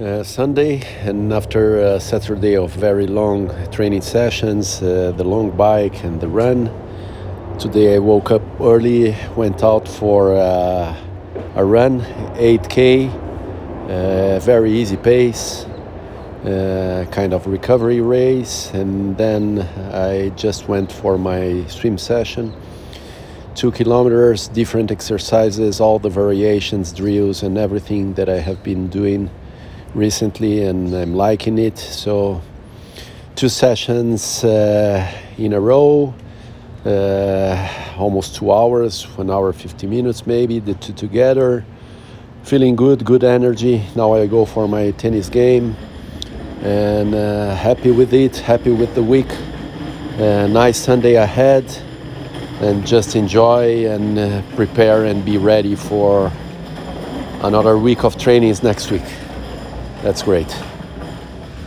uh, Sunday, and after a Saturday of very long training sessions, uh, the long bike and the run, today I woke up early, went out for uh, a run, 8k, uh, very easy pace, uh, kind of recovery race, and then I just went for my swim session. Two kilometers, different exercises, all the variations, drills, and everything that I have been doing recently, and I'm liking it. So, two sessions uh, in a row, uh, almost two hours, one hour, 50 minutes maybe, the two together. Feeling good, good energy. Now I go for my tennis game and uh, happy with it, happy with the week. Uh, nice Sunday ahead, and just enjoy and uh, prepare and be ready for another week of trainings next week. That's great.